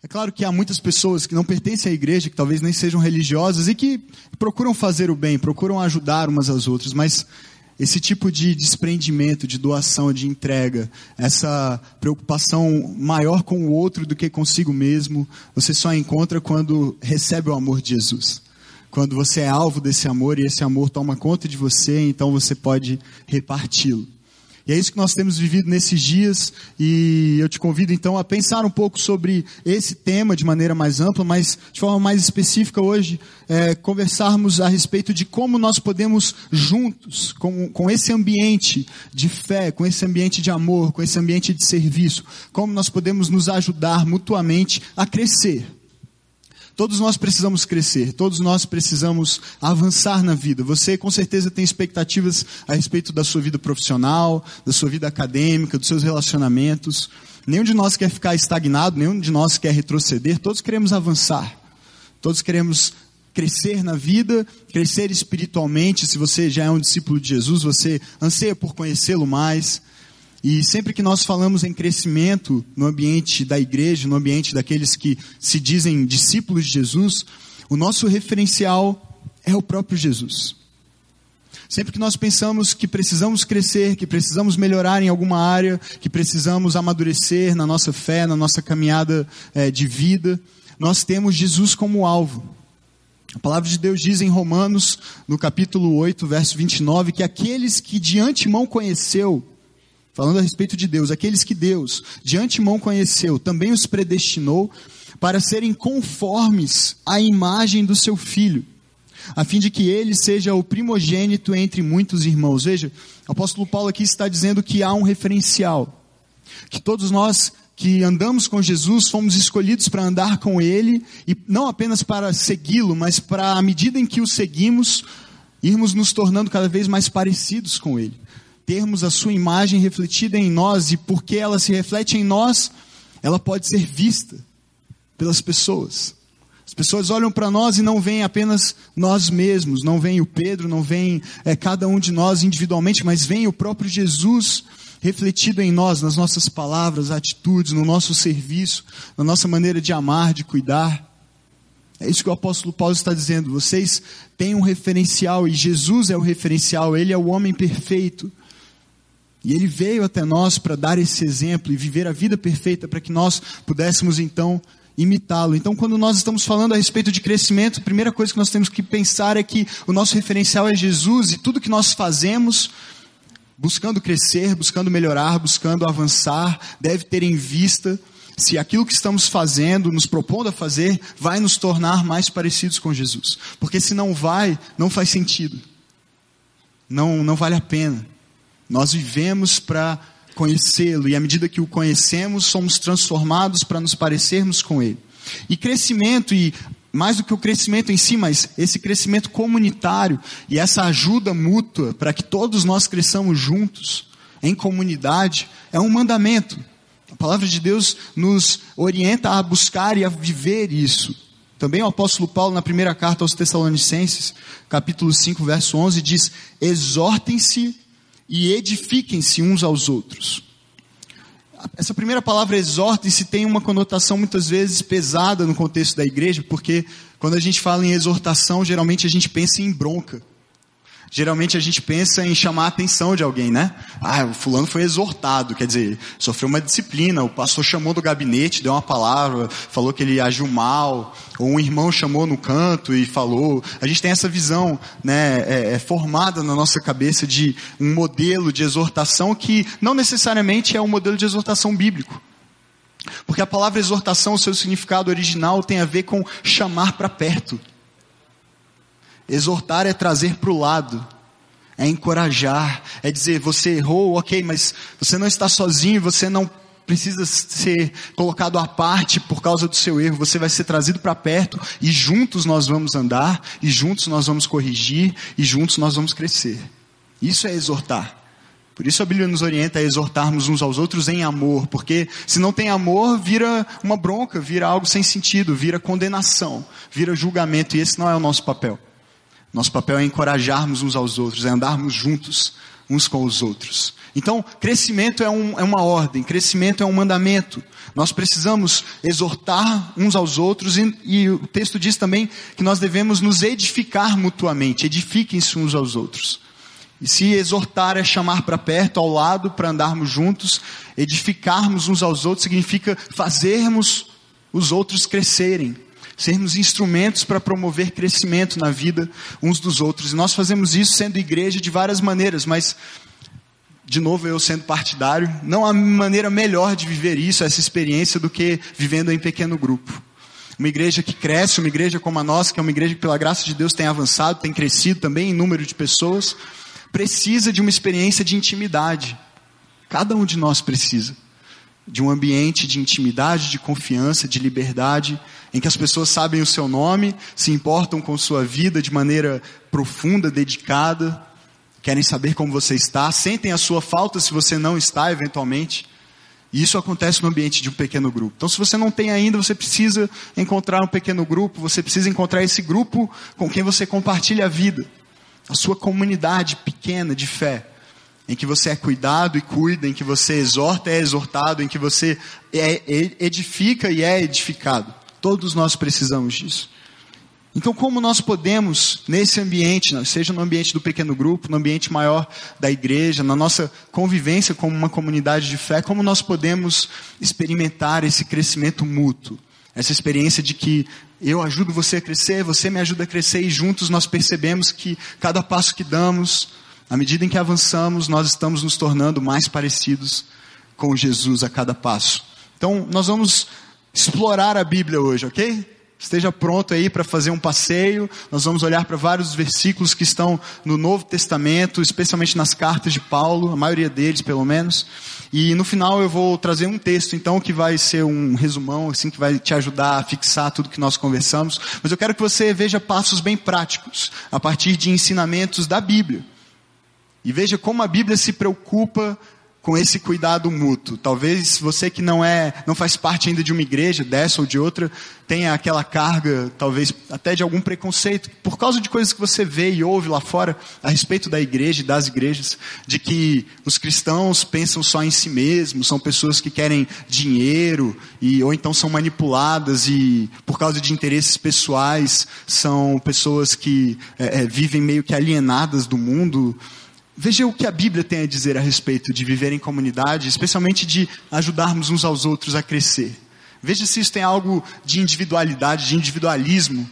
É claro que há muitas pessoas que não pertencem à igreja, que talvez nem sejam religiosas e que procuram fazer o bem, procuram ajudar umas às outras, mas esse tipo de desprendimento, de doação, de entrega, essa preocupação maior com o outro do que consigo mesmo, você só encontra quando recebe o amor de Jesus. Quando você é alvo desse amor e esse amor toma conta de você, então você pode reparti-lo. E é isso que nós temos vivido nesses dias, e eu te convido então a pensar um pouco sobre esse tema de maneira mais ampla, mas de forma mais específica hoje, é, conversarmos a respeito de como nós podemos juntos, com, com esse ambiente de fé, com esse ambiente de amor, com esse ambiente de serviço, como nós podemos nos ajudar mutuamente a crescer Todos nós precisamos crescer, todos nós precisamos avançar na vida. Você com certeza tem expectativas a respeito da sua vida profissional, da sua vida acadêmica, dos seus relacionamentos. Nenhum de nós quer ficar estagnado, nenhum de nós quer retroceder, todos queremos avançar. Todos queremos crescer na vida, crescer espiritualmente. Se você já é um discípulo de Jesus, você anseia por conhecê-lo mais. E sempre que nós falamos em crescimento no ambiente da igreja, no ambiente daqueles que se dizem discípulos de Jesus, o nosso referencial é o próprio Jesus. Sempre que nós pensamos que precisamos crescer, que precisamos melhorar em alguma área, que precisamos amadurecer na nossa fé, na nossa caminhada é, de vida, nós temos Jesus como alvo. A palavra de Deus diz em Romanos, no capítulo 8, verso 29, que aqueles que de antemão conheceu, falando a respeito de Deus, aqueles que Deus de antemão conheceu, também os predestinou para serem conformes à imagem do seu filho, a fim de que ele seja o primogênito entre muitos irmãos. Veja, o apóstolo Paulo aqui está dizendo que há um referencial, que todos nós que andamos com Jesus fomos escolhidos para andar com Ele, e não apenas para segui-lo, mas para, à medida em que o seguimos, irmos nos tornando cada vez mais parecidos com Ele termos a sua imagem refletida em nós e porque ela se reflete em nós, ela pode ser vista pelas pessoas. As pessoas olham para nós e não veem apenas nós mesmos, não veem o Pedro, não veem é, cada um de nós individualmente, mas veem o próprio Jesus refletido em nós, nas nossas palavras, atitudes, no nosso serviço, na nossa maneira de amar, de cuidar. É isso que o apóstolo Paulo está dizendo. Vocês têm um referencial e Jesus é o referencial, ele é o homem perfeito. E ele veio até nós para dar esse exemplo e viver a vida perfeita para que nós pudéssemos então imitá-lo. Então, quando nós estamos falando a respeito de crescimento, a primeira coisa que nós temos que pensar é que o nosso referencial é Jesus e tudo que nós fazemos, buscando crescer, buscando melhorar, buscando avançar, deve ter em vista se aquilo que estamos fazendo, nos propondo a fazer, vai nos tornar mais parecidos com Jesus. Porque se não vai, não faz sentido. Não, não vale a pena. Nós vivemos para conhecê-lo e à medida que o conhecemos, somos transformados para nos parecermos com ele. E crescimento e mais do que o crescimento em si, mas esse crescimento comunitário e essa ajuda mútua para que todos nós cresçamos juntos em comunidade é um mandamento. A palavra de Deus nos orienta a buscar e a viver isso. Também o apóstolo Paulo, na primeira carta aos Tessalonicenses, capítulo 5, verso 11, diz: Exortem-se e edifiquem-se uns aos outros. Essa primeira palavra exortem-se tem uma conotação muitas vezes pesada no contexto da igreja, porque quando a gente fala em exortação, geralmente a gente pensa em bronca. Geralmente a gente pensa em chamar a atenção de alguém, né? Ah, o fulano foi exortado, quer dizer, sofreu uma disciplina, o pastor chamou do gabinete, deu uma palavra, falou que ele agiu mal, ou um irmão chamou no canto e falou. A gente tem essa visão, né, é, é formada na nossa cabeça de um modelo de exortação que não necessariamente é um modelo de exortação bíblico. Porque a palavra exortação, o seu significado original tem a ver com chamar para perto. Exortar é trazer para o lado, é encorajar, é dizer: você errou, ok, mas você não está sozinho, você não precisa ser colocado à parte por causa do seu erro, você vai ser trazido para perto e juntos nós vamos andar, e juntos nós vamos corrigir, e juntos nós vamos crescer. Isso é exortar. Por isso a Bíblia nos orienta a exortarmos uns aos outros em amor, porque se não tem amor, vira uma bronca, vira algo sem sentido, vira condenação, vira julgamento, e esse não é o nosso papel. Nosso papel é encorajarmos uns aos outros, é andarmos juntos uns com os outros. Então, crescimento é, um, é uma ordem, crescimento é um mandamento. Nós precisamos exortar uns aos outros e, e o texto diz também que nós devemos nos edificar mutuamente, edifiquem-se uns aos outros. E se exortar é chamar para perto, ao lado, para andarmos juntos, edificarmos uns aos outros significa fazermos os outros crescerem, sermos instrumentos para promover crescimento na vida uns dos outros. E nós fazemos isso sendo igreja de várias maneiras, mas de novo eu sendo partidário, não há maneira melhor de viver isso, essa experiência, do que vivendo em pequeno grupo. Uma igreja que cresce, uma igreja como a nossa, que é uma igreja que pela graça de Deus tem avançado, tem crescido também em número de pessoas, precisa de uma experiência de intimidade. Cada um de nós precisa de um ambiente de intimidade, de confiança, de liberdade, em que as pessoas sabem o seu nome, se importam com sua vida de maneira profunda, dedicada, querem saber como você está, sentem a sua falta se você não está, eventualmente. E isso acontece no ambiente de um pequeno grupo. Então, se você não tem ainda, você precisa encontrar um pequeno grupo, você precisa encontrar esse grupo com quem você compartilha a vida, a sua comunidade pequena de fé, em que você é cuidado e cuida, em que você exorta e é exortado, em que você é, edifica e é edificado. Todos nós precisamos disso. Então, como nós podemos, nesse ambiente, né, seja no ambiente do pequeno grupo, no ambiente maior da igreja, na nossa convivência como uma comunidade de fé, como nós podemos experimentar esse crescimento mútuo? Essa experiência de que eu ajudo você a crescer, você me ajuda a crescer e juntos nós percebemos que cada passo que damos, à medida em que avançamos, nós estamos nos tornando mais parecidos com Jesus a cada passo. Então, nós vamos explorar a Bíblia hoje, ok? Esteja pronto aí para fazer um passeio. Nós vamos olhar para vários versículos que estão no Novo Testamento, especialmente nas cartas de Paulo, a maioria deles, pelo menos. E no final eu vou trazer um texto, então, que vai ser um resumão, assim, que vai te ajudar a fixar tudo que nós conversamos. Mas eu quero que você veja passos bem práticos, a partir de ensinamentos da Bíblia. E veja como a Bíblia se preocupa com esse cuidado mútuo. Talvez você que não é, não faz parte ainda de uma igreja, dessa ou de outra, tenha aquela carga, talvez até de algum preconceito, por causa de coisas que você vê e ouve lá fora a respeito da igreja e das igrejas, de que os cristãos pensam só em si mesmos, são pessoas que querem dinheiro e ou então são manipuladas e por causa de interesses pessoais são pessoas que é, é, vivem meio que alienadas do mundo. Veja o que a Bíblia tem a dizer a respeito de viver em comunidade, especialmente de ajudarmos uns aos outros a crescer. Veja se isso tem algo de individualidade, de individualismo.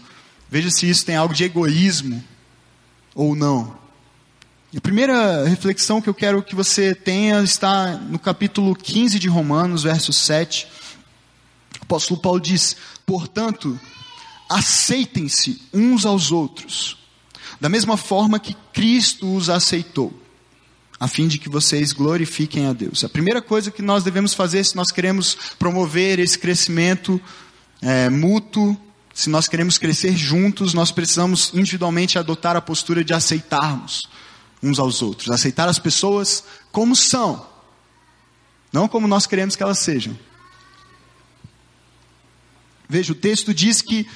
Veja se isso tem algo de egoísmo ou não. a primeira reflexão que eu quero que você tenha está no capítulo 15 de Romanos, verso 7. O apóstolo Paulo diz: Portanto, aceitem-se uns aos outros da mesma forma que Cristo os aceitou, a fim de que vocês glorifiquem a Deus. A primeira coisa que nós devemos fazer se nós queremos promover esse crescimento é, mútuo, se nós queremos crescer juntos, nós precisamos individualmente adotar a postura de aceitarmos uns aos outros, aceitar as pessoas como são, não como nós queremos que elas sejam. Veja, o texto diz que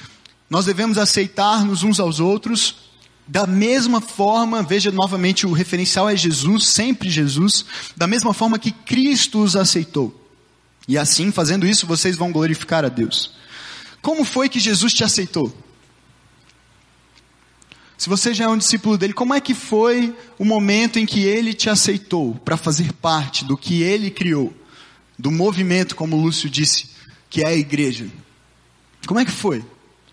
nós devemos aceitar-nos uns aos outros da mesma forma, veja novamente o referencial é Jesus, sempre Jesus, da mesma forma que Cristo os aceitou. E assim, fazendo isso, vocês vão glorificar a Deus. Como foi que Jesus te aceitou? Se você já é um discípulo dele, como é que foi o momento em que ele te aceitou para fazer parte do que ele criou, do movimento, como Lúcio disse, que é a igreja? Como é que foi?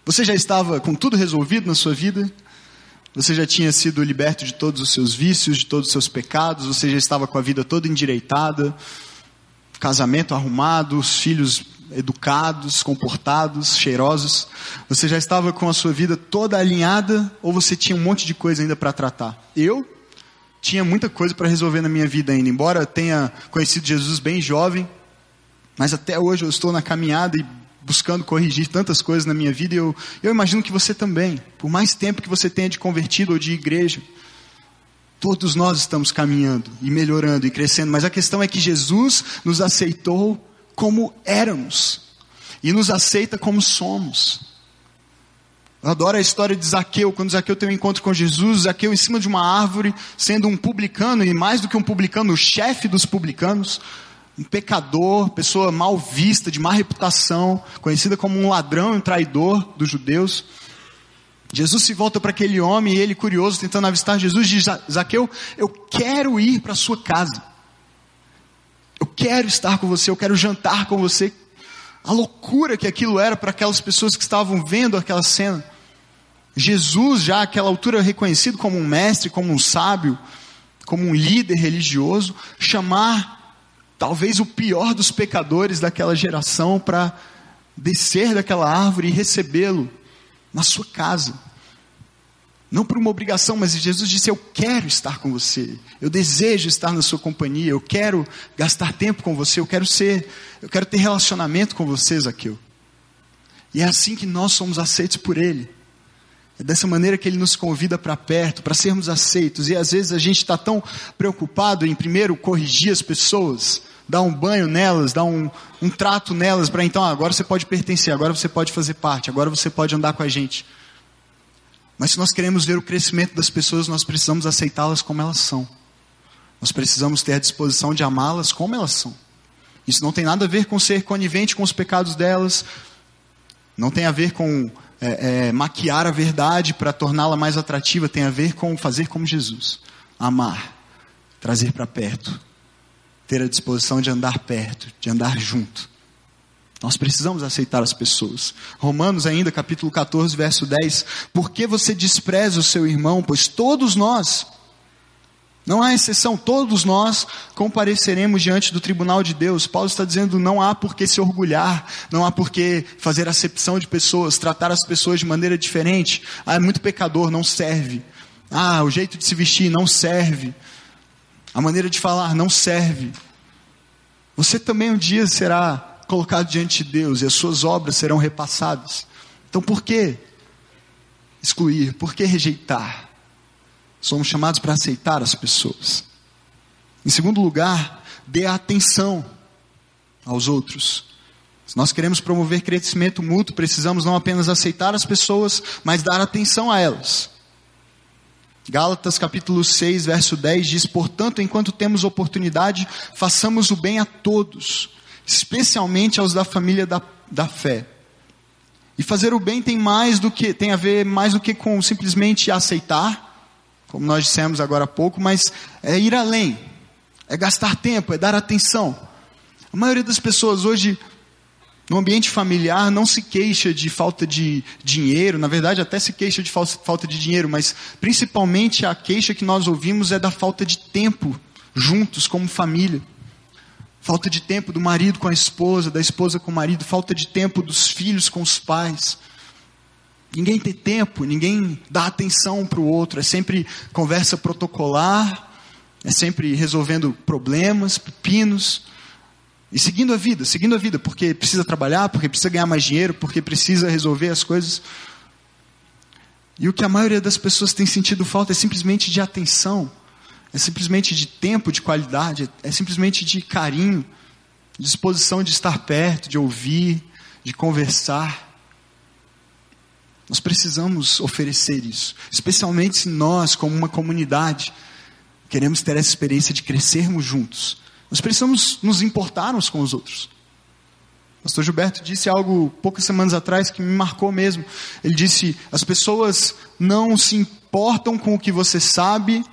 Você já estava com tudo resolvido na sua vida? Você já tinha sido liberto de todos os seus vícios, de todos os seus pecados, você já estava com a vida toda endireitada, casamento arrumado, os filhos educados, comportados, cheirosos. Você já estava com a sua vida toda alinhada ou você tinha um monte de coisa ainda para tratar? Eu tinha muita coisa para resolver na minha vida ainda, embora tenha conhecido Jesus bem jovem, mas até hoje eu estou na caminhada e buscando corrigir tantas coisas na minha vida e eu, eu imagino que você também, por mais tempo que você tenha de convertido ou de igreja, todos nós estamos caminhando e melhorando e crescendo, mas a questão é que Jesus nos aceitou como éramos e nos aceita como somos. Eu adoro a história de Zaqueu, quando Zaqueu tem um encontro com Jesus, Zaqueu em cima de uma árvore, sendo um publicano, e mais do que um publicano, o chefe dos publicanos, um pecador, pessoa mal vista, de má reputação, conhecida como um ladrão e um traidor dos judeus. Jesus se volta para aquele homem e ele, curioso, tentando avistar Jesus, diz: Zaqueu, eu quero ir para a sua casa. Eu quero estar com você, eu quero jantar com você a loucura que aquilo era para aquelas pessoas que estavam vendo aquela cena. Jesus, já àquela altura reconhecido como um mestre, como um sábio, como um líder religioso, chamar talvez o pior dos pecadores daquela geração para descer daquela árvore e recebê-lo na sua casa. Não por uma obrigação, mas Jesus disse: Eu quero estar com você. Eu desejo estar na sua companhia. Eu quero gastar tempo com você. Eu quero ser, eu quero ter relacionamento com você, Zaqueu. E é assim que nós somos aceitos por Ele. É dessa maneira que Ele nos convida para perto, para sermos aceitos. E às vezes a gente está tão preocupado em primeiro corrigir as pessoas, dar um banho nelas, dar um, um trato nelas, para então agora você pode pertencer, agora você pode fazer parte, agora você pode andar com a gente. Mas se nós queremos ver o crescimento das pessoas, nós precisamos aceitá-las como elas são. Nós precisamos ter a disposição de amá-las como elas são. Isso não tem nada a ver com ser conivente com os pecados delas, não tem a ver com é, é, maquiar a verdade para torná-la mais atrativa, tem a ver com fazer como Jesus: amar, trazer para perto, ter a disposição de andar perto, de andar junto. Nós precisamos aceitar as pessoas. Romanos ainda, capítulo 14, verso 10. Por que você despreza o seu irmão? Pois todos nós, não há exceção, todos nós compareceremos diante do tribunal de Deus. Paulo está dizendo, não há por que se orgulhar, não há por que fazer acepção de pessoas, tratar as pessoas de maneira diferente. Ah, é muito pecador, não serve. Ah, o jeito de se vestir não serve. A maneira de falar não serve. Você também um dia será colocado diante de Deus e as suas obras serão repassadas. Então por que excluir? Por que rejeitar? Somos chamados para aceitar as pessoas. Em segundo lugar, dê atenção aos outros. Se nós queremos promover crescimento mútuo, precisamos não apenas aceitar as pessoas, mas dar atenção a elas. Gálatas capítulo 6, verso 10 diz: Portanto, enquanto temos oportunidade, façamos o bem a todos, especialmente aos da família da, da fé. E fazer o bem tem mais do que tem a ver mais do que com simplesmente aceitar, como nós dissemos agora há pouco, mas é ir além, é gastar tempo, é dar atenção. A maioria das pessoas hoje no ambiente familiar não se queixa de falta de dinheiro, na verdade até se queixa de falta de dinheiro, mas principalmente a queixa que nós ouvimos é da falta de tempo juntos como família. Falta de tempo do marido com a esposa, da esposa com o marido, falta de tempo dos filhos com os pais. Ninguém tem tempo, ninguém dá atenção para o outro, é sempre conversa protocolar, é sempre resolvendo problemas, pepinos, e seguindo a vida, seguindo a vida, porque precisa trabalhar, porque precisa ganhar mais dinheiro, porque precisa resolver as coisas. E o que a maioria das pessoas tem sentido falta é simplesmente de atenção, é simplesmente de tempo de qualidade, é simplesmente de carinho, disposição de estar perto, de ouvir, de conversar. Nós precisamos oferecer isso, especialmente se nós, como uma comunidade, queremos ter essa experiência de crescermos juntos. Nós precisamos nos importar uns com os outros. O pastor Gilberto disse algo poucas semanas atrás que me marcou mesmo. Ele disse: as pessoas não se importam com o que você sabe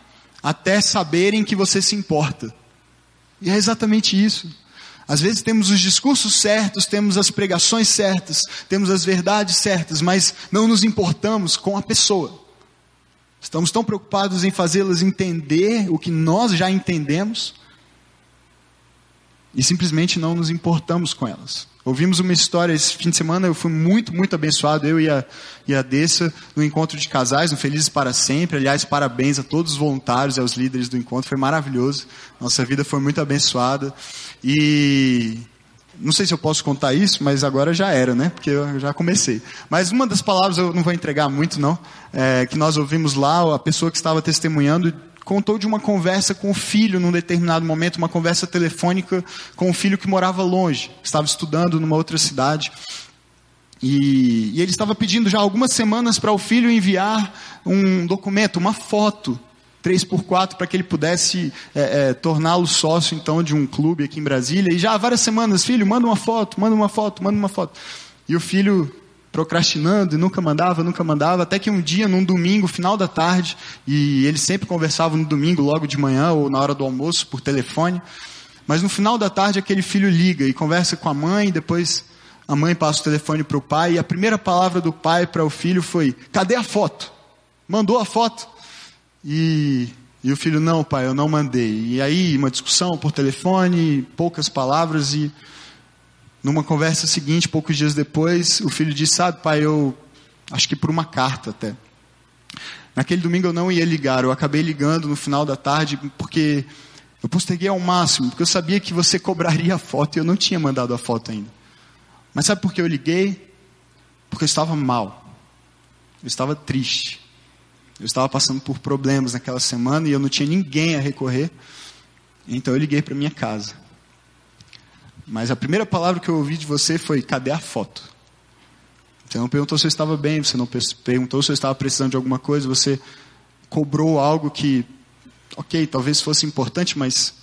até saberem que você se importa. E é exatamente isso. Às vezes temos os discursos certos, temos as pregações certas, temos as verdades certas, mas não nos importamos com a pessoa. Estamos tão preocupados em fazê-las entender o que nós já entendemos e simplesmente não nos importamos com elas. Ouvimos uma história esse fim de semana, eu fui muito, muito abençoado, eu e a, e a Dessa, no encontro de casais, no Felizes para Sempre. Aliás, parabéns a todos os voluntários e aos líderes do encontro, foi maravilhoso. Nossa vida foi muito abençoada. E não sei se eu posso contar isso, mas agora já era, né? Porque eu já comecei. Mas uma das palavras eu não vou entregar muito, não, é, que nós ouvimos lá, a pessoa que estava testemunhando contou de uma conversa com o filho num determinado momento, uma conversa telefônica com o filho que morava longe, estava estudando numa outra cidade. E, e ele estava pedindo já algumas semanas para o filho enviar um documento, uma foto 3x4 para que ele pudesse é, é, torná-lo sócio então de um clube aqui em Brasília. E já há várias semanas, filho, manda uma foto, manda uma foto, manda uma foto. E o filho procrastinando e nunca mandava, nunca mandava, até que um dia, num domingo, final da tarde, e eles sempre conversavam no domingo, logo de manhã ou na hora do almoço, por telefone. Mas no final da tarde, aquele filho liga e conversa com a mãe, depois a mãe passa o telefone para o pai, e a primeira palavra do pai para o filho foi: Cadê a foto? Mandou a foto? E, e o filho: Não, pai, eu não mandei. E aí, uma discussão por telefone, poucas palavras, e numa conversa seguinte, poucos dias depois, o filho disse: Sabe, pai, eu acho que por uma carta até. Naquele domingo eu não ia ligar, eu acabei ligando no final da tarde, porque eu posterguei ao máximo, porque eu sabia que você cobraria a foto e eu não tinha mandado a foto ainda. Mas sabe por que eu liguei? Porque eu estava mal. Eu estava triste. Eu estava passando por problemas naquela semana e eu não tinha ninguém a recorrer. Então eu liguei para minha casa. Mas a primeira palavra que eu ouvi de você foi: cadê a foto? Você não perguntou se eu estava bem, você não perguntou se eu estava precisando de alguma coisa, você cobrou algo que, ok, talvez fosse importante, mas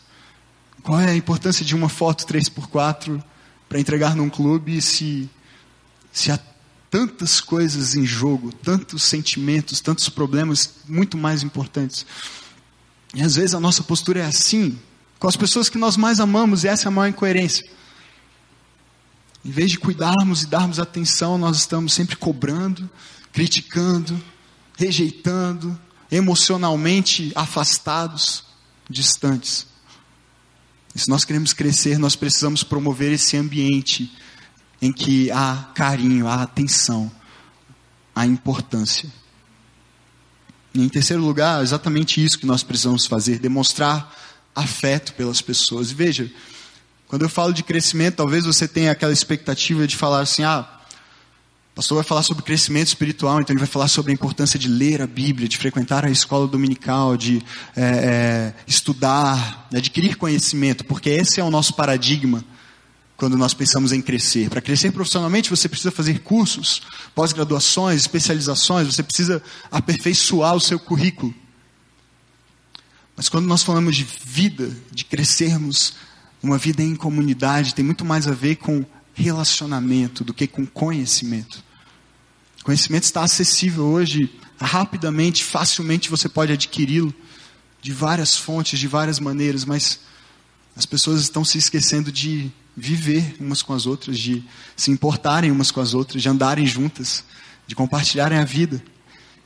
qual é a importância de uma foto 3x4 para entregar num clube se, se há tantas coisas em jogo, tantos sentimentos, tantos problemas muito mais importantes. E às vezes a nossa postura é assim, com as pessoas que nós mais amamos, e essa é a maior incoerência. Em vez de cuidarmos e darmos atenção, nós estamos sempre cobrando, criticando, rejeitando, emocionalmente afastados, distantes. E se nós queremos crescer, nós precisamos promover esse ambiente em que há carinho, há atenção, há importância. E em terceiro lugar, exatamente isso que nós precisamos fazer, demonstrar afeto pelas pessoas. E veja, quando eu falo de crescimento, talvez você tenha aquela expectativa de falar assim, ah, o pastor vai falar sobre crescimento espiritual, então ele vai falar sobre a importância de ler a Bíblia, de frequentar a escola dominical, de é, é, estudar, de adquirir conhecimento, porque esse é o nosso paradigma quando nós pensamos em crescer. Para crescer profissionalmente, você precisa fazer cursos, pós-graduações, especializações, você precisa aperfeiçoar o seu currículo. Mas quando nós falamos de vida, de crescermos uma vida em comunidade, tem muito mais a ver com relacionamento do que com conhecimento. Conhecimento está acessível hoje, rapidamente, facilmente você pode adquiri-lo de várias fontes, de várias maneiras, mas as pessoas estão se esquecendo de viver umas com as outras, de se importarem umas com as outras, de andarem juntas, de compartilharem a vida.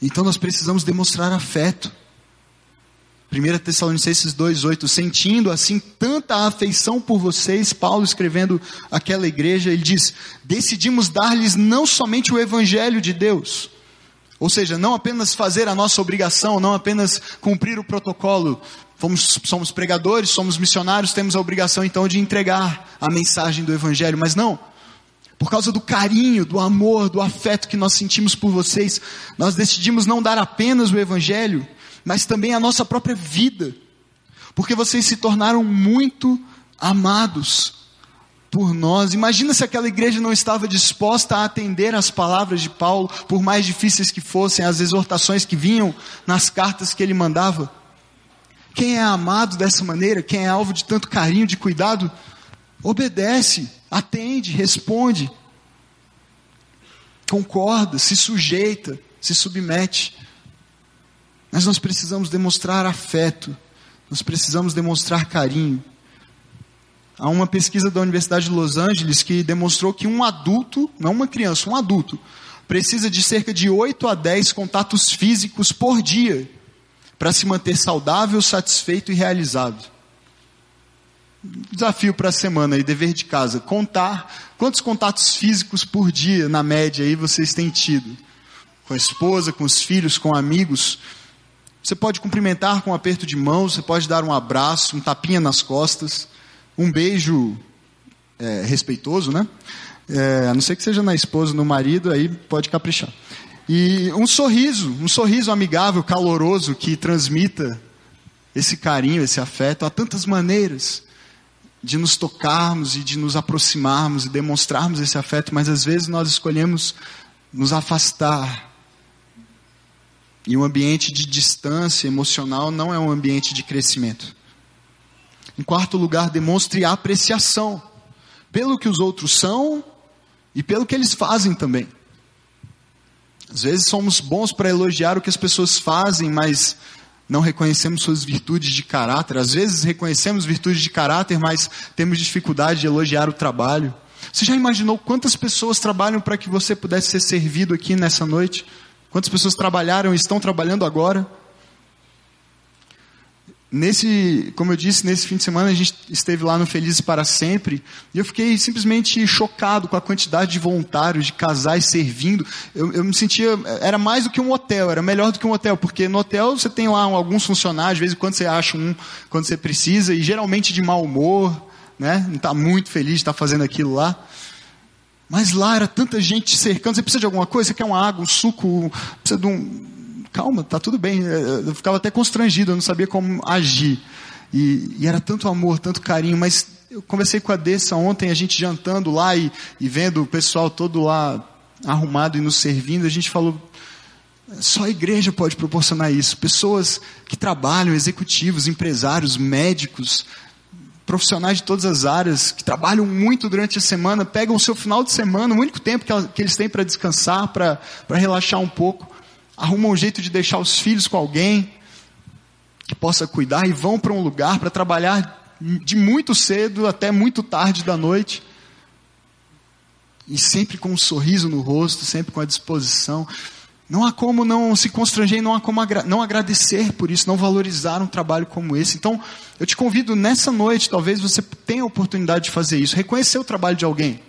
Então nós precisamos demonstrar afeto. 1 Tessalonicenses 2,8, sentindo assim tanta afeição por vocês, Paulo escrevendo aquela igreja, ele diz: decidimos dar-lhes não somente o Evangelho de Deus, ou seja, não apenas fazer a nossa obrigação, não apenas cumprir o protocolo, Fomos, somos pregadores, somos missionários, temos a obrigação então de entregar a mensagem do Evangelho, mas não, por causa do carinho, do amor, do afeto que nós sentimos por vocês, nós decidimos não dar apenas o Evangelho, mas também a nossa própria vida, porque vocês se tornaram muito amados por nós. Imagina se aquela igreja não estava disposta a atender as palavras de Paulo, por mais difíceis que fossem, as exortações que vinham nas cartas que ele mandava. Quem é amado dessa maneira, quem é alvo de tanto carinho, de cuidado, obedece, atende, responde, concorda, se sujeita, se submete. Mas nós precisamos demonstrar afeto, nós precisamos demonstrar carinho. Há uma pesquisa da Universidade de Los Angeles que demonstrou que um adulto, não uma criança, um adulto, precisa de cerca de 8 a 10 contatos físicos por dia para se manter saudável, satisfeito e realizado. Desafio para a semana e dever de casa, contar quantos contatos físicos por dia, na média, aí vocês têm tido. Com a esposa, com os filhos, com amigos. Você pode cumprimentar com um aperto de mão, você pode dar um abraço, um tapinha nas costas, um beijo é, respeitoso, né? É, a não ser que seja na esposa, no marido, aí pode caprichar. E um sorriso, um sorriso amigável, caloroso, que transmita esse carinho, esse afeto, há tantas maneiras de nos tocarmos e de nos aproximarmos e demonstrarmos esse afeto, mas às vezes nós escolhemos nos afastar. E um ambiente de distância emocional não é um ambiente de crescimento. Em quarto lugar, demonstre apreciação pelo que os outros são e pelo que eles fazem também. Às vezes somos bons para elogiar o que as pessoas fazem, mas não reconhecemos suas virtudes de caráter. Às vezes reconhecemos virtudes de caráter, mas temos dificuldade de elogiar o trabalho. Você já imaginou quantas pessoas trabalham para que você pudesse ser servido aqui nessa noite? Quantas pessoas trabalharam e estão trabalhando agora? Nesse, como eu disse, nesse fim de semana a gente esteve lá no Felizes para Sempre e eu fiquei simplesmente chocado com a quantidade de voluntários, de casais servindo. Eu, eu me sentia, era mais do que um hotel, era melhor do que um hotel, porque no hotel você tem lá alguns funcionários, de vez em quando você acha um quando você precisa e geralmente de mau humor, né? Não está muito feliz de estar fazendo aquilo lá. Mas lá era tanta gente cercando. Você precisa de alguma coisa? Você quer uma água, um suco? Precisa de um calma, tá tudo bem. Eu ficava até constrangido, eu não sabia como agir. E, e era tanto amor, tanto carinho, mas eu conversei com a Dessa ontem, a gente jantando lá e, e vendo o pessoal todo lá arrumado e nos servindo, a gente falou, só a igreja pode proporcionar isso. Pessoas que trabalham, executivos, empresários, médicos, profissionais de todas as áreas, que trabalham muito durante a semana, pegam o seu final de semana, o único tempo que, que eles têm para descansar, para relaxar um pouco, arrumam um jeito de deixar os filhos com alguém que possa cuidar e vão para um lugar para trabalhar de muito cedo até muito tarde da noite. E sempre com um sorriso no rosto, sempre com a disposição. Não há como não se constranger, não há como agra não agradecer por isso, não valorizar um trabalho como esse. Então, eu te convido nessa noite, talvez você tenha a oportunidade de fazer isso, reconhecer o trabalho de alguém.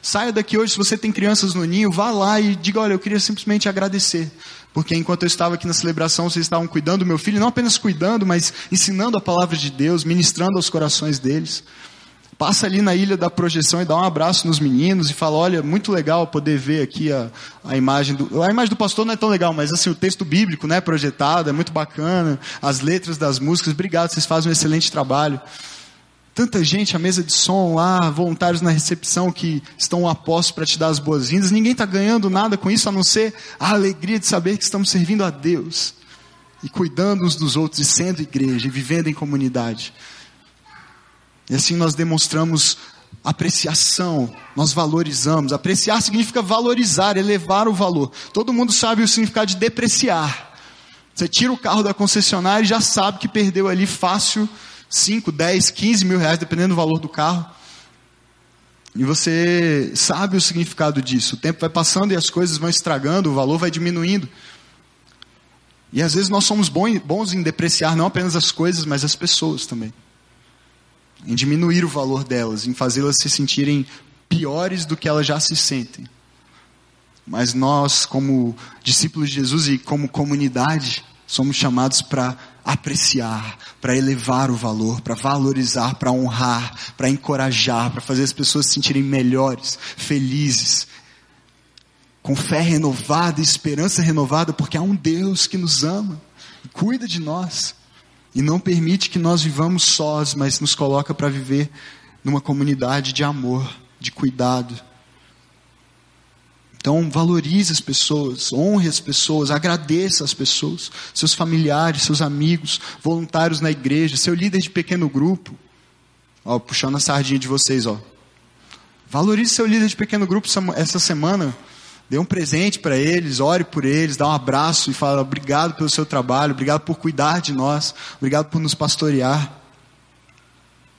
Saia daqui hoje, se você tem crianças no ninho, vá lá e diga: Olha, eu queria simplesmente agradecer. Porque enquanto eu estava aqui na celebração, vocês estavam cuidando do meu filho, não apenas cuidando, mas ensinando a palavra de Deus, ministrando aos corações deles. Passa ali na ilha da projeção e dá um abraço nos meninos e fala: Olha, muito legal poder ver aqui a, a imagem do. A imagem do pastor não é tão legal, mas assim, o texto bíblico, né, projetado, é muito bacana. As letras das músicas, obrigado, vocês fazem um excelente trabalho. Tanta gente à mesa de som lá, voluntários na recepção que estão apostos para te dar as boas-vindas. Ninguém está ganhando nada com isso a não ser a alegria de saber que estamos servindo a Deus e cuidando uns dos outros e sendo igreja e vivendo em comunidade. E assim nós demonstramos apreciação, nós valorizamos. Apreciar significa valorizar, elevar o valor. Todo mundo sabe o significado de depreciar. Você tira o carro da concessionária e já sabe que perdeu ali fácil 5, 10, 15 mil reais, dependendo do valor do carro. E você sabe o significado disso. O tempo vai passando e as coisas vão estragando, o valor vai diminuindo. E às vezes nós somos bons em depreciar não apenas as coisas, mas as pessoas também. Em diminuir o valor delas, em fazê-las se sentirem piores do que elas já se sentem. Mas nós, como discípulos de Jesus e como comunidade, somos chamados para apreciar, para elevar o valor, para valorizar, para honrar, para encorajar, para fazer as pessoas se sentirem melhores, felizes, com fé renovada e esperança renovada, porque há um Deus que nos ama, cuida de nós e não permite que nós vivamos sós, mas nos coloca para viver numa comunidade de amor, de cuidado. Então, valorize as pessoas, honre as pessoas, agradeça as pessoas, seus familiares, seus amigos, voluntários na igreja, seu líder de pequeno grupo. Ó, puxando a sardinha de vocês, ó. Valorize seu líder de pequeno grupo essa semana. Dê um presente para eles, ore por eles, dá um abraço e fala obrigado pelo seu trabalho, obrigado por cuidar de nós, obrigado por nos pastorear.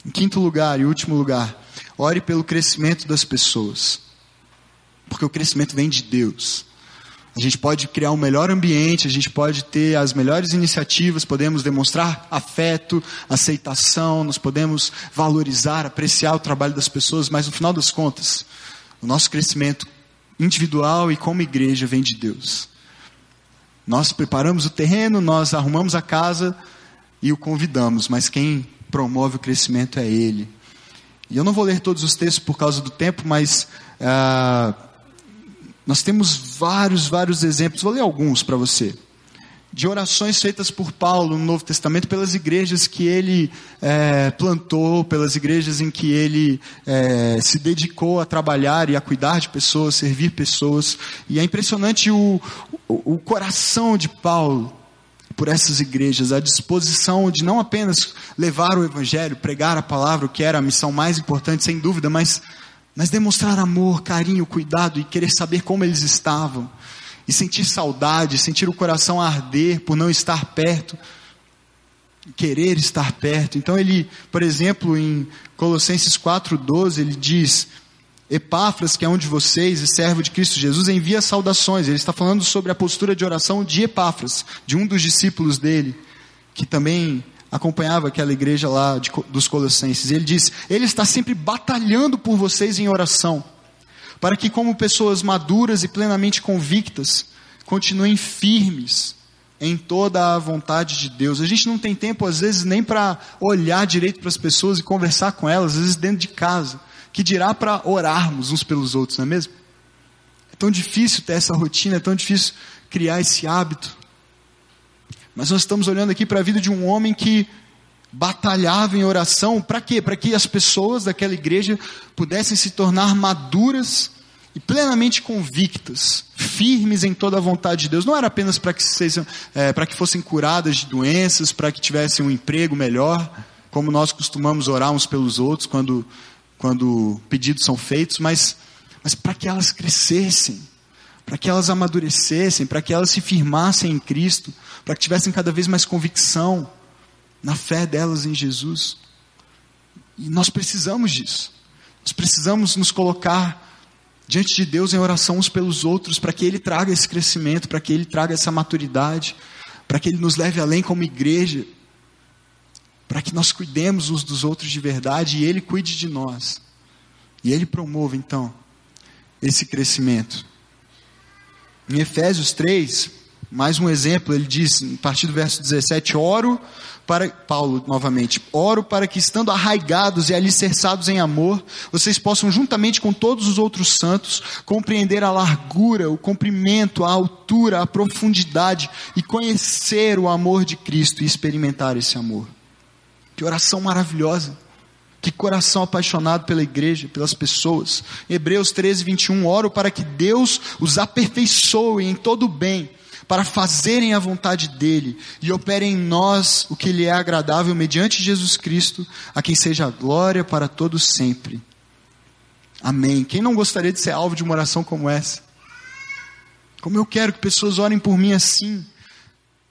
Em quinto lugar e último lugar, ore pelo crescimento das pessoas porque o crescimento vem de Deus. A gente pode criar um melhor ambiente, a gente pode ter as melhores iniciativas, podemos demonstrar afeto, aceitação, nós podemos valorizar, apreciar o trabalho das pessoas, mas no final das contas, o nosso crescimento individual e como igreja vem de Deus. Nós preparamos o terreno, nós arrumamos a casa e o convidamos, mas quem promove o crescimento é Ele. E eu não vou ler todos os textos por causa do tempo, mas. Uh, nós temos vários, vários exemplos, vou ler alguns para você, de orações feitas por Paulo no Novo Testamento pelas igrejas que ele é, plantou, pelas igrejas em que ele é, se dedicou a trabalhar e a cuidar de pessoas, servir pessoas. E é impressionante o, o, o coração de Paulo por essas igrejas, a disposição de não apenas levar o Evangelho, pregar a palavra, que era a missão mais importante, sem dúvida, mas, mas demonstrar amor, carinho, cuidado e querer saber como eles estavam e sentir saudade, sentir o coração arder por não estar perto, querer estar perto. Então ele, por exemplo, em Colossenses 4:12, ele diz: Epáfras, que é um de vocês e servo de Cristo Jesus, envia saudações. Ele está falando sobre a postura de oração de Epáfras, de um dos discípulos dele, que também acompanhava aquela igreja lá de, dos Colossenses. Ele diz: Ele está sempre batalhando por vocês em oração para que, como pessoas maduras e plenamente convictas, continuem firmes em toda a vontade de Deus. A gente não tem tempo, às vezes, nem para olhar direito para as pessoas e conversar com elas, às vezes dentro de casa, que dirá para orarmos uns pelos outros, não é mesmo? É tão difícil ter essa rotina, é tão difícil criar esse hábito. Mas nós estamos olhando aqui para a vida de um homem que batalhava em oração, para quê? Para que as pessoas daquela igreja pudessem se tornar maduras e plenamente convictas, firmes em toda a vontade de Deus. Não era apenas para que, sejam, é, para que fossem curadas de doenças, para que tivessem um emprego melhor, como nós costumamos orar uns pelos outros quando, quando pedidos são feitos, mas, mas para que elas crescessem, para que elas amadurecessem, para que elas se firmassem em Cristo, para que tivessem cada vez mais convicção na fé delas em Jesus. E nós precisamos disso. Nós precisamos nos colocar diante de Deus em oração uns pelos outros, para que Ele traga esse crescimento, para que Ele traga essa maturidade, para que Ele nos leve além como igreja, para que nós cuidemos uns dos outros de verdade e Ele cuide de nós. E Ele promova então esse crescimento. Em Efésios 3, mais um exemplo, ele diz, a partir do verso 17: Oro para, Paulo novamente, oro para que estando arraigados e alicerçados em amor, vocês possam, juntamente com todos os outros santos, compreender a largura, o comprimento, a altura, a profundidade e conhecer o amor de Cristo e experimentar esse amor. Que oração maravilhosa! Que coração apaixonado pela igreja, pelas pessoas. Hebreus 13, 21. Oro para que Deus os aperfeiçoe em todo o bem para fazerem a vontade dele e operem em nós o que lhe é agradável mediante Jesus Cristo, a quem seja a glória para todos sempre. Amém. Quem não gostaria de ser alvo de uma oração como essa? Como eu quero que pessoas orem por mim assim,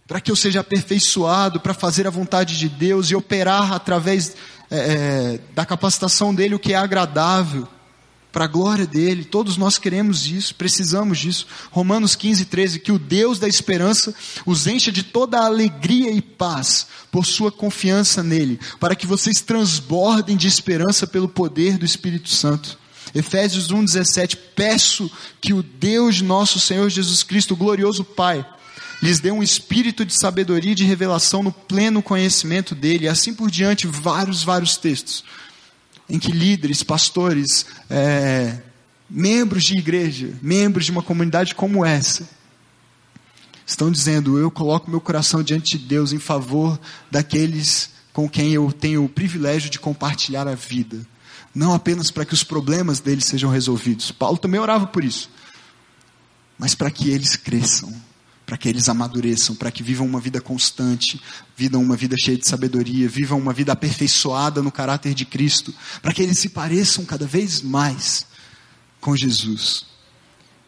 para que eu seja aperfeiçoado, para fazer a vontade de Deus e operar através é, da capacitação dele o que é agradável para a glória dele. Todos nós queremos isso, precisamos disso. Romanos 15, 13, que o Deus da esperança os encha de toda a alegria e paz por sua confiança nele, para que vocês transbordem de esperança pelo poder do Espírito Santo. Efésios 1, 17, peço que o Deus nosso Senhor Jesus Cristo, o glorioso Pai, lhes dê um espírito de sabedoria e de revelação no pleno conhecimento dele, e assim por diante, vários, vários textos em que líderes, pastores, é, membros de igreja, membros de uma comunidade como essa, estão dizendo: Eu coloco meu coração diante de Deus em favor daqueles com quem eu tenho o privilégio de compartilhar a vida. Não apenas para que os problemas deles sejam resolvidos. Paulo também orava por isso. Mas para que eles cresçam para que eles amadureçam, para que vivam uma vida constante, vivam uma vida cheia de sabedoria, vivam uma vida aperfeiçoada no caráter de Cristo, para que eles se pareçam cada vez mais com Jesus.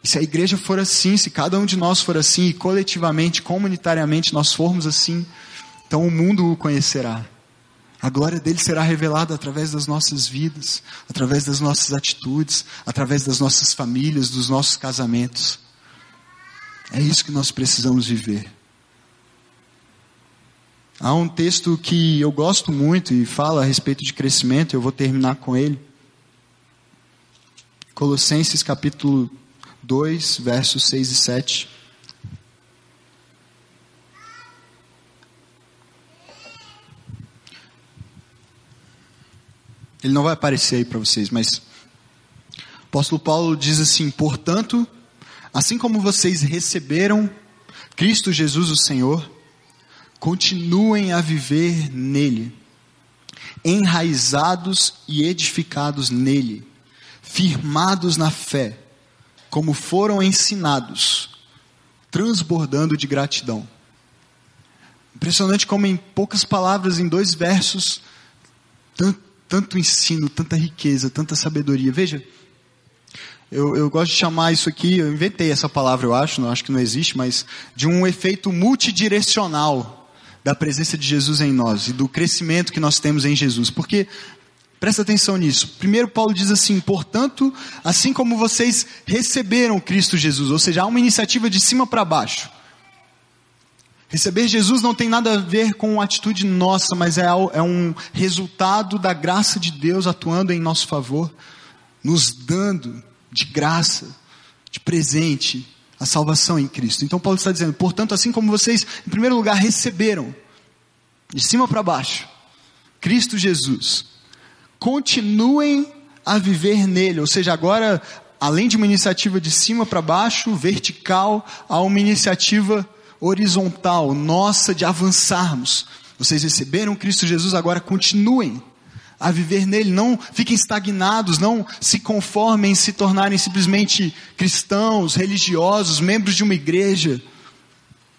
E se a igreja for assim, se cada um de nós for assim, e coletivamente, comunitariamente nós formos assim, então o mundo o conhecerá. A glória dele será revelada através das nossas vidas, através das nossas atitudes, através das nossas famílias, dos nossos casamentos. É isso que nós precisamos viver. Há um texto que eu gosto muito e fala a respeito de crescimento, eu vou terminar com ele. Colossenses capítulo 2, versos 6 e 7. Ele não vai aparecer aí para vocês, mas o apóstolo Paulo diz assim: portanto, Assim como vocês receberam Cristo Jesus o Senhor, continuem a viver nele, enraizados e edificados nele, firmados na fé, como foram ensinados, transbordando de gratidão. Impressionante como em poucas palavras, em dois versos, tanto, tanto ensino, tanta riqueza, tanta sabedoria. Veja, eu, eu, gosto de chamar isso aqui, eu inventei essa palavra, eu acho, não acho que não existe, mas de um efeito multidirecional da presença de Jesus em nós e do crescimento que nós temos em Jesus. Porque, presta atenção nisso. Primeiro, Paulo diz assim: portanto, assim como vocês receberam Cristo Jesus, ou seja, há uma iniciativa de cima para baixo. Receber Jesus não tem nada a ver com atitude nossa, mas é, é um resultado da graça de Deus atuando em nosso favor, nos dando de graça, de presente, a salvação em Cristo. Então Paulo está dizendo, portanto, assim como vocês, em primeiro lugar, receberam, de cima para baixo, Cristo Jesus, continuem a viver nele, ou seja, agora, além de uma iniciativa de cima para baixo, vertical, há uma iniciativa horizontal, nossa, de avançarmos. Vocês receberam Cristo Jesus, agora continuem a viver nele, não fiquem estagnados, não se conformem em se tornarem simplesmente cristãos, religiosos, membros de uma igreja,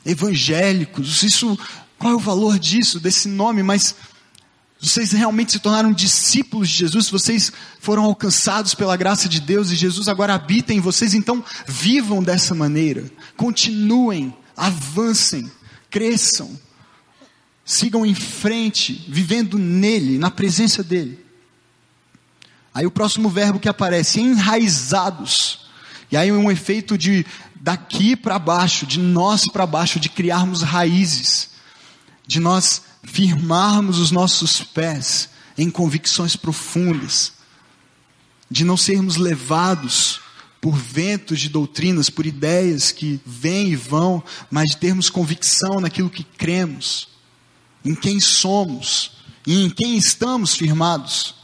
evangélicos. Isso, qual é o valor disso, desse nome? Mas vocês realmente se tornaram discípulos de Jesus, vocês foram alcançados pela graça de Deus e Jesus agora habita em vocês, então vivam dessa maneira, continuem, avancem, cresçam sigam em frente, vivendo nele, na presença dele. Aí o próximo verbo que aparece, enraizados. E aí um efeito de daqui para baixo, de nós para baixo, de criarmos raízes, de nós firmarmos os nossos pés em convicções profundas, de não sermos levados por ventos de doutrinas, por ideias que vêm e vão, mas de termos convicção naquilo que cremos em quem somos e em quem estamos firmados.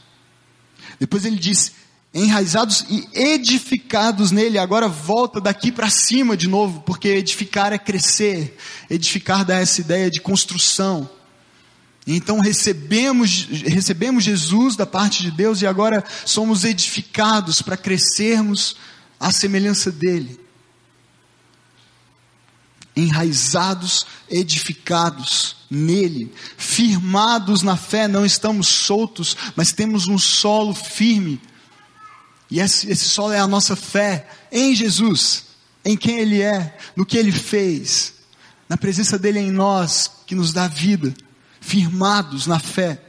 Depois ele diz: enraizados e edificados nele. Agora volta daqui para cima de novo, porque edificar é crescer, edificar dá essa ideia de construção. Então recebemos, recebemos Jesus da parte de Deus e agora somos edificados para crescermos à semelhança dele enraizados, edificados nele, firmados na fé, não estamos soltos, mas temos um solo firme. E esse, esse solo é a nossa fé em Jesus, em quem Ele é, no que Ele fez, na presença dEle em nós, que nos dá vida, firmados na fé.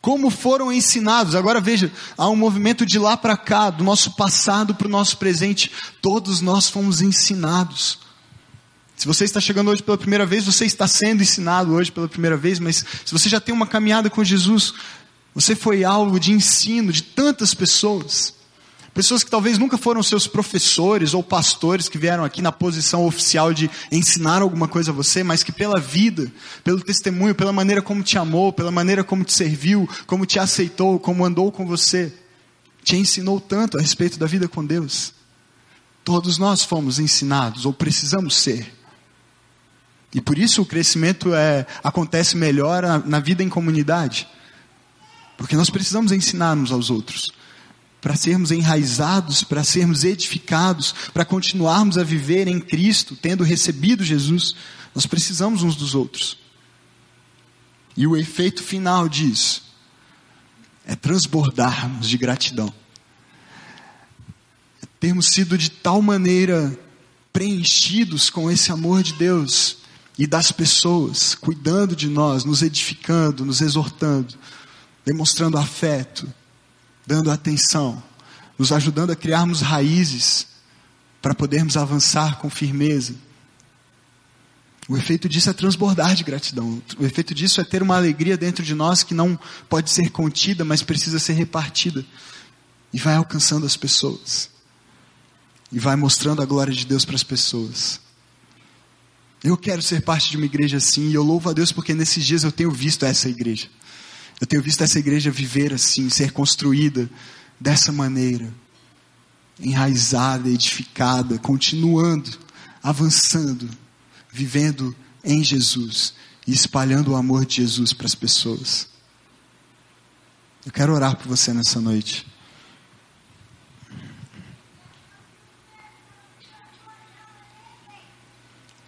Como foram ensinados, agora veja, há um movimento de lá para cá, do nosso passado para o nosso presente, todos nós fomos ensinados se você está chegando hoje pela primeira vez, você está sendo ensinado hoje pela primeira vez, mas se você já tem uma caminhada com Jesus, você foi alvo de ensino de tantas pessoas. Pessoas que talvez nunca foram seus professores ou pastores que vieram aqui na posição oficial de ensinar alguma coisa a você, mas que pela vida, pelo testemunho, pela maneira como te amou, pela maneira como te serviu, como te aceitou, como andou com você, te ensinou tanto a respeito da vida com Deus. Todos nós fomos ensinados, ou precisamos ser. E por isso o crescimento é, acontece melhor na, na vida em comunidade. Porque nós precisamos ensinarmos aos outros. Para sermos enraizados, para sermos edificados, para continuarmos a viver em Cristo, tendo recebido Jesus, nós precisamos uns dos outros. E o efeito final disso é transbordarmos de gratidão. É termos sido de tal maneira preenchidos com esse amor de Deus, e das pessoas, cuidando de nós, nos edificando, nos exortando, demonstrando afeto, dando atenção, nos ajudando a criarmos raízes para podermos avançar com firmeza. O efeito disso é transbordar de gratidão. O efeito disso é ter uma alegria dentro de nós que não pode ser contida, mas precisa ser repartida. E vai alcançando as pessoas. E vai mostrando a glória de Deus para as pessoas. Eu quero ser parte de uma igreja assim, e eu louvo a Deus porque nesses dias eu tenho visto essa igreja. Eu tenho visto essa igreja viver assim, ser construída dessa maneira, enraizada, edificada, continuando, avançando, vivendo em Jesus e espalhando o amor de Jesus para as pessoas. Eu quero orar por você nessa noite.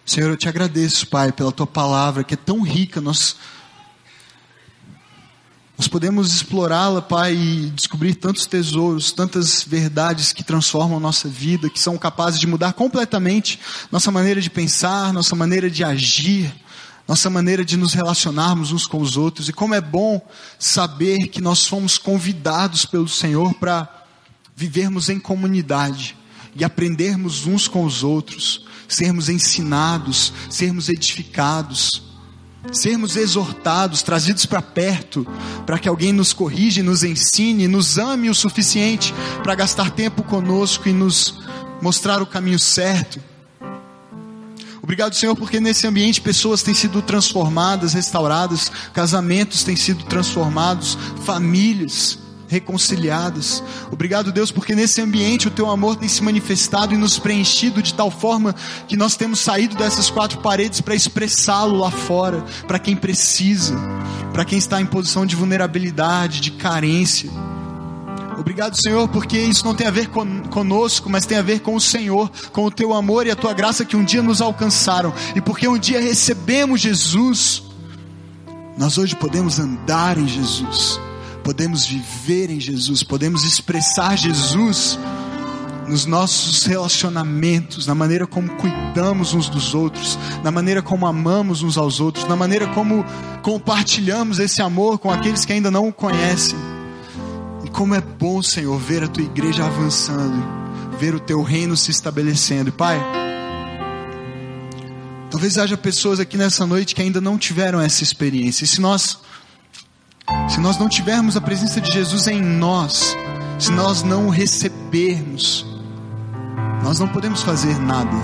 Senhor, eu te agradeço, Pai, pela tua palavra que é tão rica. Nós, nós podemos explorá-la, Pai, e descobrir tantos tesouros, tantas verdades que transformam nossa vida, que são capazes de mudar completamente nossa maneira de pensar, nossa maneira de agir, nossa maneira de nos relacionarmos uns com os outros. E como é bom saber que nós fomos convidados pelo Senhor para vivermos em comunidade e aprendermos uns com os outros sermos ensinados, sermos edificados, sermos exortados, trazidos para perto, para que alguém nos corrija, nos ensine, nos ame o suficiente para gastar tempo conosco e nos mostrar o caminho certo. Obrigado, Senhor, porque nesse ambiente pessoas têm sido transformadas, restauradas, casamentos têm sido transformados, famílias reconciliadas. Obrigado, Deus, porque nesse ambiente o teu amor tem se manifestado e nos preenchido de tal forma que nós temos saído dessas quatro paredes para expressá-lo lá fora, para quem precisa, para quem está em posição de vulnerabilidade, de carência. Obrigado, Senhor, porque isso não tem a ver conosco, mas tem a ver com o Senhor, com o teu amor e a tua graça que um dia nos alcançaram. E porque um dia recebemos Jesus, nós hoje podemos andar em Jesus podemos viver em Jesus, podemos expressar Jesus nos nossos relacionamentos, na maneira como cuidamos uns dos outros, na maneira como amamos uns aos outros, na maneira como compartilhamos esse amor com aqueles que ainda não o conhecem. E como é bom, Senhor, ver a tua igreja avançando, ver o teu reino se estabelecendo. Pai, talvez haja pessoas aqui nessa noite que ainda não tiveram essa experiência. E se nós se nós não tivermos a presença de Jesus em nós, se nós não o recebermos, nós não podemos fazer nada.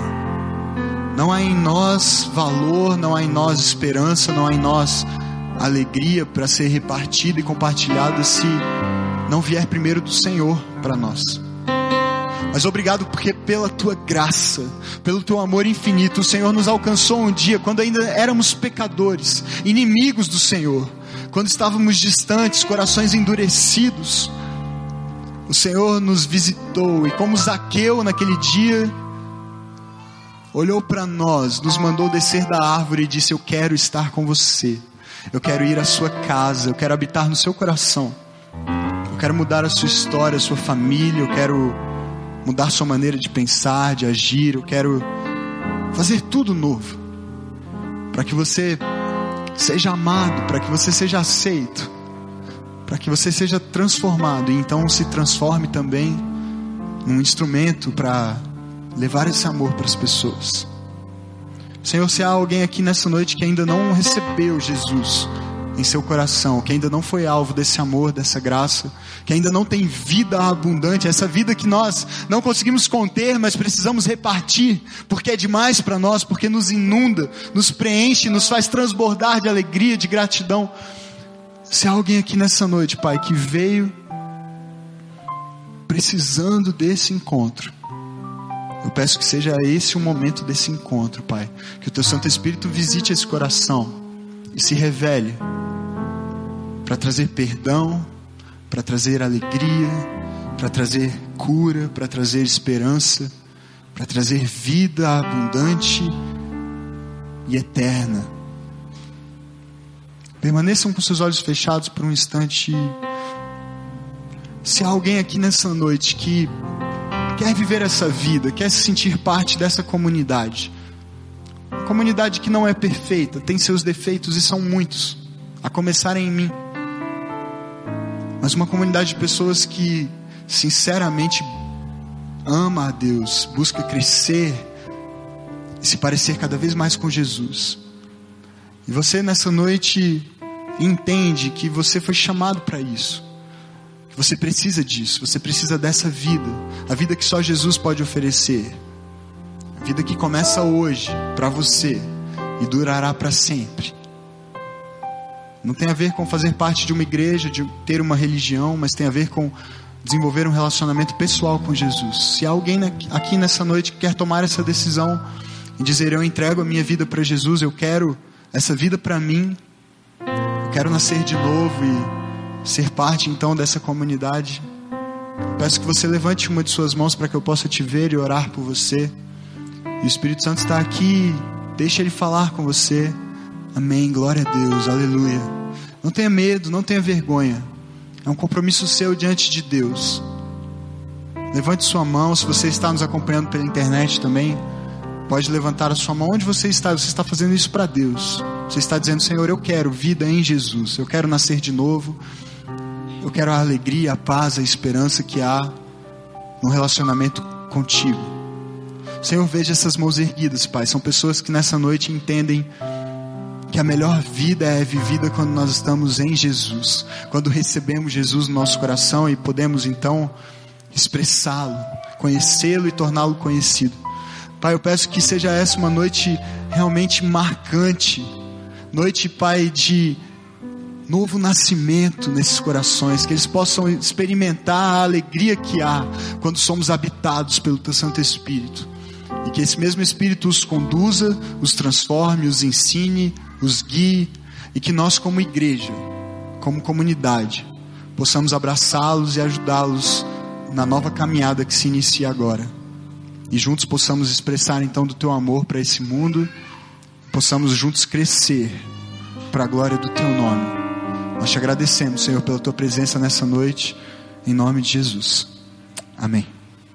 Não há em nós valor, não há em nós esperança, não há em nós alegria para ser repartida e compartilhada se não vier primeiro do Senhor para nós. Mas obrigado porque pela tua graça, pelo teu amor infinito, o Senhor nos alcançou um dia quando ainda éramos pecadores, inimigos do Senhor quando estávamos distantes, corações endurecidos, o Senhor nos visitou e, como Zaqueu naquele dia, olhou para nós, nos mandou descer da árvore e disse: Eu quero estar com você, eu quero ir à sua casa, eu quero habitar no seu coração, eu quero mudar a sua história, a sua família, eu quero mudar a sua maneira de pensar, de agir, eu quero fazer tudo novo, para que você seja amado, para que você seja aceito, para que você seja transformado e então se transforme também num instrumento para levar esse amor para as pessoas. Senhor, se há alguém aqui nessa noite que ainda não recebeu Jesus, em seu coração, que ainda não foi alvo desse amor, dessa graça, que ainda não tem vida abundante, essa vida que nós não conseguimos conter, mas precisamos repartir, porque é demais para nós, porque nos inunda, nos preenche, nos faz transbordar de alegria, de gratidão. Se há alguém aqui nessa noite, Pai, que veio precisando desse encontro, eu peço que seja esse o momento desse encontro, Pai. Que o Teu Santo Espírito visite esse coração e se revele para trazer perdão, para trazer alegria, para trazer cura, para trazer esperança, para trazer vida abundante e eterna. Permaneçam com seus olhos fechados por um instante. Se há alguém aqui nessa noite que quer viver essa vida, quer se sentir parte dessa comunidade, comunidade que não é perfeita, tem seus defeitos e são muitos, a começar em mim mas uma comunidade de pessoas que sinceramente ama a Deus, busca crescer e se parecer cada vez mais com Jesus. E você nessa noite entende que você foi chamado para isso. Que você precisa disso, você precisa dessa vida, a vida que só Jesus pode oferecer. A vida que começa hoje para você e durará para sempre. Não tem a ver com fazer parte de uma igreja, de ter uma religião, mas tem a ver com desenvolver um relacionamento pessoal com Jesus. Se alguém aqui nessa noite que quer tomar essa decisão em dizer: Eu entrego a minha vida para Jesus, eu quero essa vida para mim, eu quero nascer de novo e ser parte então dessa comunidade. Peço que você levante uma de suas mãos para que eu possa te ver e orar por você. E o Espírito Santo está aqui, deixa ele falar com você. Amém, glória a Deus, aleluia. Não tenha medo, não tenha vergonha. É um compromisso seu diante de Deus. Levante sua mão, se você está nos acompanhando pela internet também, pode levantar a sua mão onde você está. Você está fazendo isso para Deus. Você está dizendo, Senhor, eu quero vida em Jesus. Eu quero nascer de novo. Eu quero a alegria, a paz, a esperança que há no relacionamento contigo. Senhor, veja essas mãos erguidas, Pai. São pessoas que nessa noite entendem que a melhor vida é vivida quando nós estamos em Jesus, quando recebemos Jesus no nosso coração e podemos então expressá-lo, conhecê-lo e torná-lo conhecido. Pai, eu peço que seja essa uma noite realmente marcante, noite, Pai, de novo nascimento nesses corações, que eles possam experimentar a alegria que há quando somos habitados pelo Teu Santo Espírito. E que esse mesmo Espírito os conduza, os transforme, os ensine, os guie e que nós, como igreja, como comunidade, possamos abraçá-los e ajudá-los na nova caminhada que se inicia agora. E juntos possamos expressar então do teu amor para esse mundo, possamos juntos crescer para a glória do teu nome. Nós te agradecemos, Senhor, pela tua presença nessa noite, em nome de Jesus. Amém.